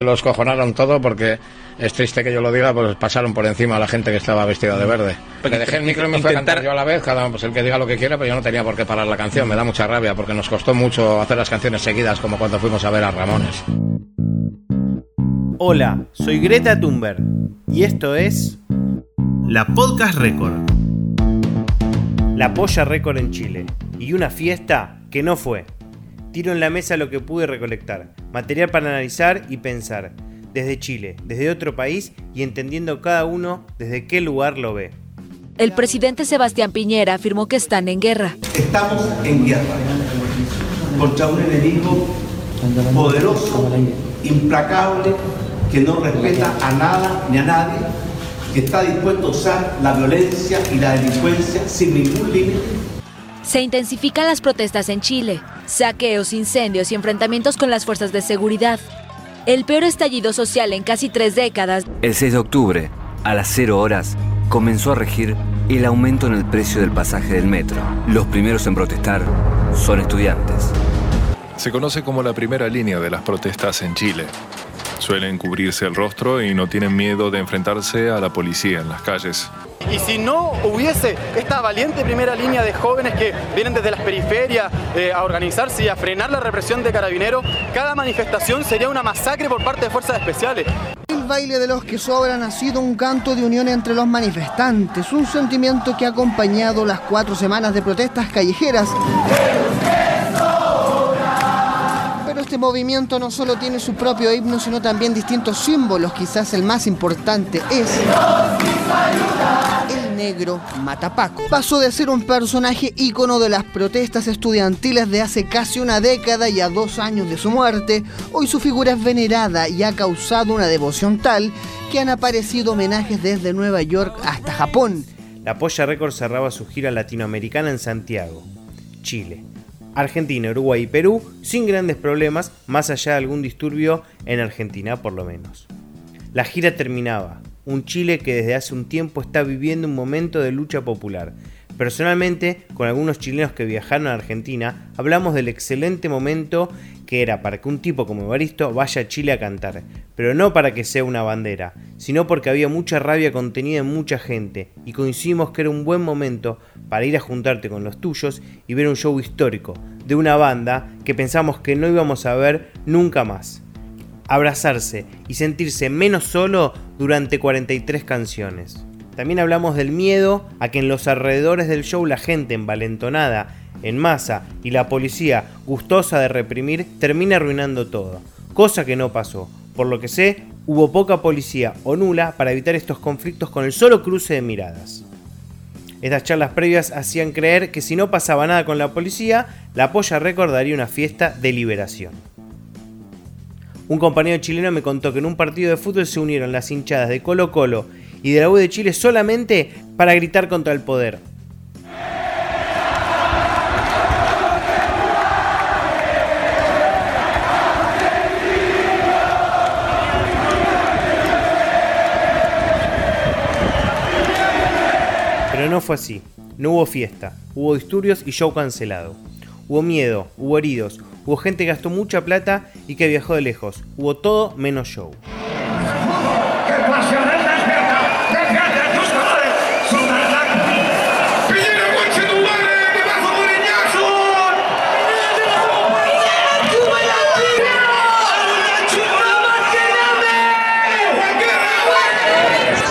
Los cojonaron todo porque es triste que yo lo diga, pues pasaron por encima a la gente que estaba vestida de verde. Le dejé el micro y me fui a cantar yo a la vez, cada uno, pues el que diga lo que quiera, pero yo no tenía por qué parar la canción. Me da mucha rabia porque nos costó mucho hacer las canciones seguidas, como cuando fuimos a ver a Ramones. Hola, soy Greta Thunberg y esto es la Podcast Record. La Polla Record en Chile y una fiesta que no fue. Tiro en la mesa lo que pude recolectar, material para analizar y pensar, desde Chile, desde otro país y entendiendo cada uno desde qué lugar lo ve. El presidente Sebastián Piñera afirmó que están en guerra. Estamos en guerra contra un enemigo poderoso, implacable, que no respeta a nada ni a nadie, que está dispuesto a usar la violencia y la delincuencia sin ningún límite Se intensifican las protestas en Chile, saqueos, incendios y enfrentamientos con las fuerzas de seguridad. El peor estallido social en casi tres décadas. El 6 de octubre, a las 0 horas, comenzó a regir el aumento en el precio del pasaje del metro. Los primeros en protestar son estudiantes. Se conoce como la primera línea de las protestas en Chile. Suelen cubrirse el rostro y no tienen miedo de enfrentarse a la policía en las calles. Y si no hubiese esta valiente primera línea de jóvenes que vienen desde las periferias eh, a organizarse y a frenar la represión de carabineros, cada manifestación sería una masacre por parte de fuerzas especiales. El baile de los que sobran ha sido un canto de unión entre los manifestantes, un sentimiento que ha acompañado las cuatro semanas de protestas callejeras. Este movimiento no solo tiene su propio himno, sino también distintos símbolos. Quizás el más importante es el negro Matapaco. Pasó de ser un personaje ícono de las protestas estudiantiles de hace casi una década y a dos años de su muerte, hoy su figura es venerada y ha causado una devoción tal que han aparecido homenajes desde Nueva York hasta Japón. La Polla Record cerraba su gira latinoamericana en Santiago, Chile. Argentina, Uruguay y Perú sin grandes problemas, más allá de algún disturbio en Argentina por lo menos. La gira terminaba, un Chile que desde hace un tiempo está viviendo un momento de lucha popular. Personalmente, con algunos chilenos que viajaron a Argentina, hablamos del excelente momento que era para que un tipo como Evaristo vaya a Chile a cantar, pero no para que sea una bandera, sino porque había mucha rabia contenida en mucha gente y coincidimos que era un buen momento para ir a juntarte con los tuyos y ver un show histórico de una banda que pensamos que no íbamos a ver nunca más abrazarse y sentirse menos solo durante 43 canciones. También hablamos del miedo a que en los alrededores del show la gente envalentonada, en masa y la policía gustosa de reprimir termine arruinando todo, cosa que no pasó. Por lo que sé, hubo poca policía o nula para evitar estos conflictos con el solo cruce de miradas. Estas charlas previas hacían creer que si no pasaba nada con la policía, la polla recordaría una fiesta de liberación. Un compañero chileno me contó que en un partido de fútbol se unieron las hinchadas de Colo Colo y de la U de Chile solamente para gritar contra el poder. Fue así. No hubo fiesta, hubo disturbios y show cancelado. Hubo miedo, hubo heridos, hubo gente que gastó mucha plata y que viajó de lejos. Hubo todo menos show.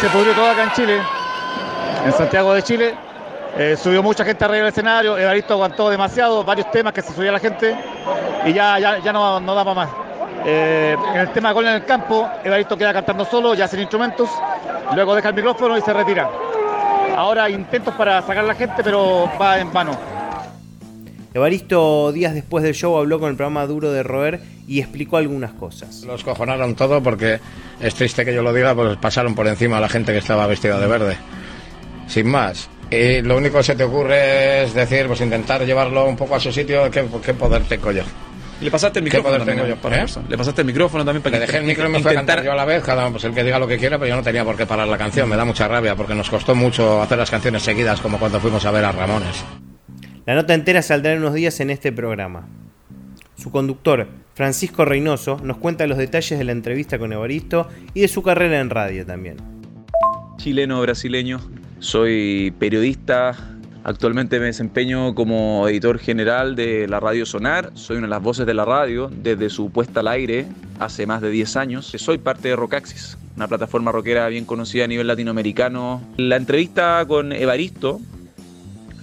Se pudrió todo acá en Chile, en Santiago de Chile. Eh, subió mucha gente arriba del escenario, Evaristo aguantó demasiado, varios temas que se subía la gente y ya, ya, ya no, no daba más. Eh, en el tema de gol en el campo, Evaristo queda cantando solo, ya sin instrumentos, luego deja el micrófono y se retira. Ahora intentos para sacar a la gente, pero va en vano. Evaristo días después del show habló con el programa Duro de Roer y explicó algunas cosas. Los cojonaron todo porque es triste que yo lo diga, pues pasaron por encima a la gente que estaba vestida de verde. Sin más. Y lo único que se te ocurre es decir, pues intentar llevarlo un poco a su sitio, ¿qué, qué poder tengo yo? Le pasaste el micrófono también, yo, por ¿eh? Le pasaste el micrófono también para Le dejé el micrófono y a cantar yo a la vez, cada pues el que diga lo que quiera, pero yo no tenía por qué parar la canción. Me da mucha rabia porque nos costó mucho hacer las canciones seguidas como cuando fuimos a ver a Ramones. La nota entera saldrá en unos días en este programa. Su conductor, Francisco Reynoso, nos cuenta los detalles de la entrevista con Evaristo y de su carrera en radio también. Chileno, brasileño, soy periodista, actualmente me desempeño como editor general de la radio Sonar, soy una de las voces de la radio desde su puesta al aire hace más de 10 años. Soy parte de Rockaxis, una plataforma rockera bien conocida a nivel latinoamericano. La entrevista con Evaristo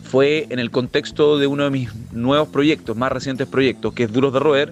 fue en el contexto de uno de mis nuevos proyectos, más recientes proyectos, que es Duros de Roer,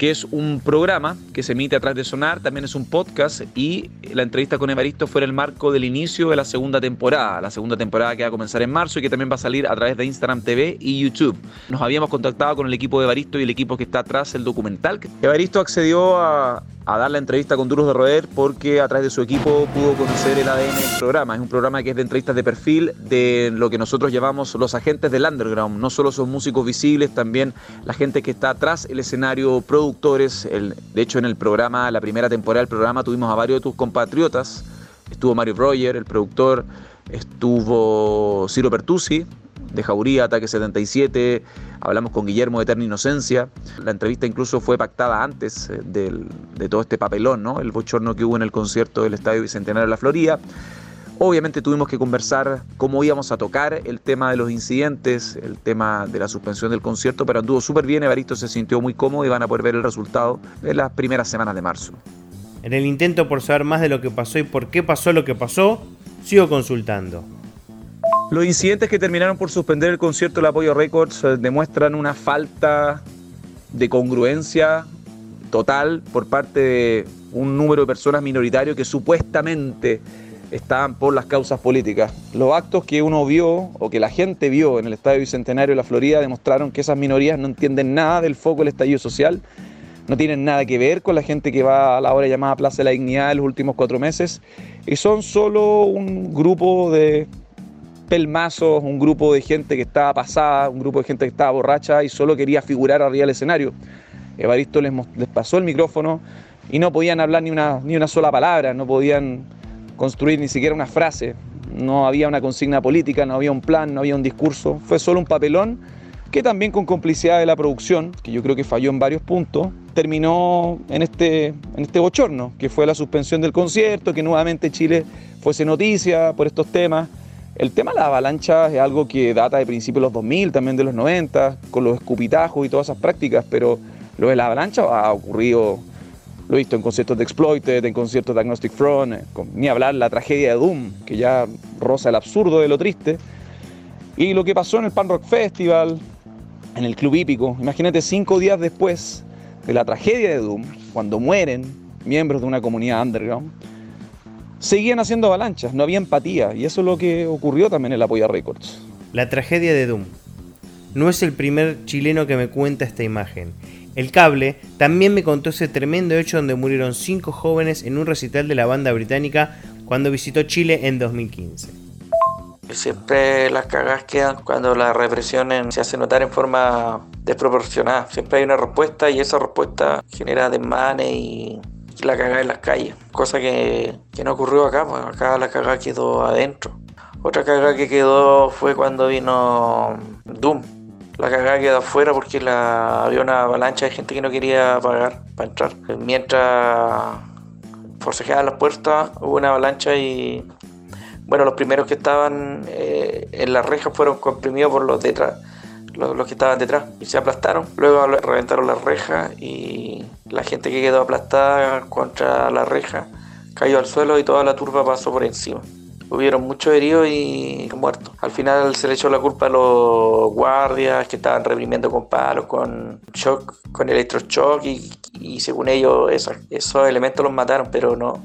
que es un programa que se emite a través de Sonar, también es un podcast y la entrevista con Evaristo fue en el marco del inicio de la segunda temporada, la segunda temporada que va a comenzar en marzo y que también va a salir a través de Instagram TV y YouTube. Nos habíamos contactado con el equipo de Evaristo y el equipo que está atrás, el documental. Evaristo accedió a, a dar la entrevista con Duros de Roer porque a través de su equipo pudo conocer el ADN del programa. Es un programa que es de entrevistas de perfil de lo que nosotros llamamos los agentes del underground. No solo son músicos visibles, también la gente que está atrás el escenario, productores. El, de hecho, en el programa, la primera temporada del programa, tuvimos a varios de tus compatriotas. Estuvo Mario Roger, el productor, estuvo Ciro Pertusi, de Jauría, Ataque 77, hablamos con Guillermo de Eterna Inocencia. La entrevista incluso fue pactada antes eh, de todo este papelón, ¿no? el bochorno que hubo en el concierto del Estadio Bicentenario de la Florida. Obviamente tuvimos que conversar cómo íbamos a tocar el tema de los incidentes, el tema de la suspensión del concierto, pero anduvo súper bien, Evaristo se sintió muy cómodo y van a poder ver el resultado en las primeras semanas de marzo. En el intento por saber más de lo que pasó y por qué pasó lo que pasó, sigo consultando. Los incidentes que terminaron por suspender el concierto del Apoyo Records eh, demuestran una falta de congruencia total por parte de un número de personas minoritarios que supuestamente estaban por las causas políticas. Los actos que uno vio o que la gente vio en el Estadio Bicentenario de la Florida demostraron que esas minorías no entienden nada del foco del estallido social, no tienen nada que ver con la gente que va a la hora llamada Plaza de la Dignidad en los últimos cuatro meses y son solo un grupo de pelmazos, un grupo de gente que estaba pasada, un grupo de gente que estaba borracha y solo quería figurar arriba del escenario. Evaristo les, pasó el micrófono y no podían hablar ni una, ni una sola palabra, no podían construir ni siquiera una frase, no había una consigna política, no había un plan, no había un discurso, fue solo un papelón que también con complicidad de la producción, que yo creo que falló en varios puntos, terminó en este, en este bochorno, que fue la suspensión del concierto, que nuevamente Chile fuese noticia por estos temas, el tema de la avalancha es algo que data de principios de los 2000, también de los 90, con los escupitajos y todas esas prácticas, pero lo de la avalancha ha ocurrido, lo he visto en conciertos de Exploited, en conciertos de Agnostic Front, eh, ni hablar la tragedia de Doom, que ya roza el absurdo de lo triste, y lo que pasó en el Pan Rock Festival, en el Club Hípico. Imagínate cinco días después de la tragedia de Doom, cuando mueren miembros de una comunidad underground, seguían haciendo avalanchas, no había empatía, y eso es lo que ocurrió también en la Polla Records. La tragedia de Doom. No es el primer chileno que me cuenta esta imagen. El cable también me contó ese tremendo hecho donde murieron cinco jóvenes en un recital de la banda británica cuando visitó Chile en 2015. Siempre las cagas quedan cuando la represión se hace notar en forma desproporcionada. Siempre hay una respuesta y esa respuesta genera desmanes y la cagada en las calles, cosa que, no ocurrió acá, pues acá la cagada quedó adentro. Otra cagada que quedó fue cuando vino Doom. La cagada quedó afuera porque la, había una avalancha de gente que no quería pagar para entrar. Mientras forcejeaban las puertas, hubo una avalancha y bueno, los primeros que estaban eh, en las rejas fueron comprimidos por los detrás los, que estaban detrás y se aplastaron. Luego reventaron las rejas y la gente que quedó aplastada contra la reja cayó al suelo y toda la turba pasó por encima. Hubieron muchos heridos y muertos. Al final se le echó la culpa a los guardias que estaban reprimiendo con palos, con shock, con electroshock y, y según ellos esos elementos los mataron, pero no.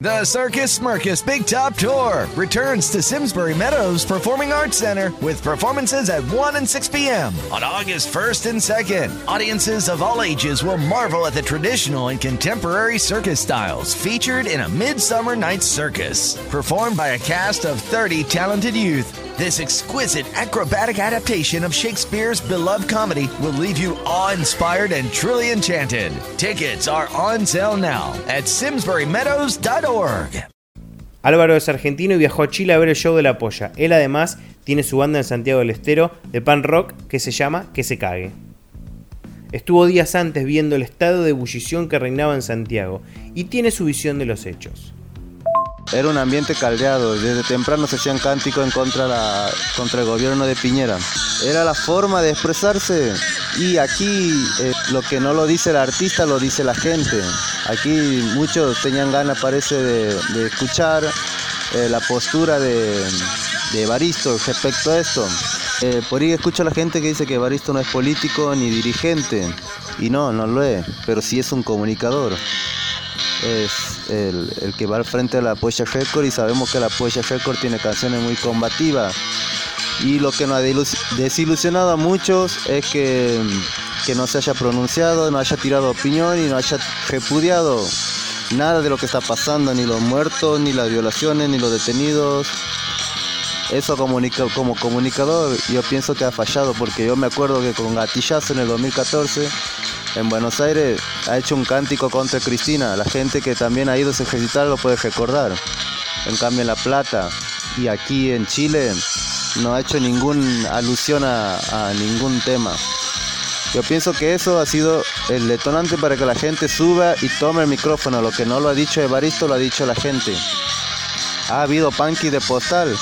The Circus Smirkus Big Top Tour returns to Simsbury Meadows Performing Arts Center with performances at 1 and 6 p.m. on August 1st and 2nd. Audiences of all ages will marvel at the traditional and contemporary circus styles featured in a Midsummer Night's Circus, performed by a cast of 30 talented youth. This exquisite acrobatic adaptation of Shakespeare's beloved comedy will leave you awe-inspired and truly enchanted. Tickets are on sale now at simsburymeadows.org. Álvaro es argentino y viajó a Chile a ver el show de La Polla. Él además tiene su banda en Santiago del Estero de pan rock que se llama Que se cague. Estuvo días antes viendo el estado de ebullición que reinaba en Santiago y tiene su visión de los hechos. Era un ambiente caldeado, desde temprano se hacían cánticos en contra, la, contra el gobierno de Piñera. Era la forma de expresarse y aquí eh, lo que no lo dice el artista lo dice la gente. Aquí muchos tenían ganas parece de, escuchar eh, la postura de, de Baristo respecto a esto. Eh, por ahí escucho a la gente que dice que Baristo no es político ni dirigente. Y no, no lo es, pero sí es un comunicador el, que va al frente de la Poesía Record y sabemos que la Poesía Record tiene canciones muy combativas. Y lo que nos ha desilusionado a muchos es que, que no se haya pronunciado, no haya tirado opinión y no haya repudiado nada de lo que está pasando, ni los muertos, ni las violaciones, ni los detenidos. Eso como comunicador yo pienso que ha fallado porque yo me acuerdo que con Gatillazo en el 2014 en Buenos Aires ha hecho un cántico contra Cristina. La gente que también ha ido a ejercitar lo puede recordar. En cambio en La Plata y aquí en Chile no ha hecho ninguna alusión a, ningún tema. Yo pienso que eso ha sido el detonante para que la gente suba y tome el micrófono. Lo que no lo ha dicho Evaristo lo ha dicho la gente. Ha habido punky de postal.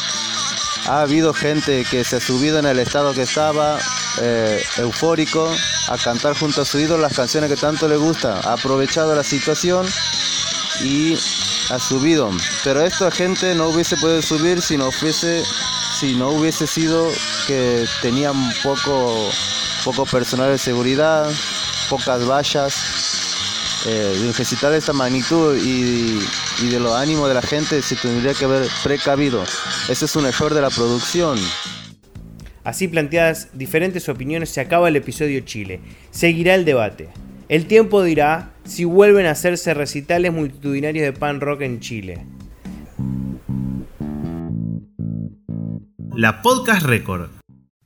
Ha habido gente que se ha subido en el estado que estaba, eh, eufórico, a cantar junto a su ídolo las canciones que tanto le gusta. Ha aprovechado la situación y ha subido. Pero esta gente no hubiese podido subir si no fuese, si no hubiese sido que tenían poco, poco personal de seguridad, pocas vallas. Eh, de esta magnitud y, y de los ánimos de la gente se tendría que haber precavido. Ese es un error de la producción. Así planteadas diferentes opiniones se acaba el episodio Chile. Seguirá el debate. El tiempo dirá si vuelven a hacerse recitales multitudinarios de pan rock en Chile. La Podcast Record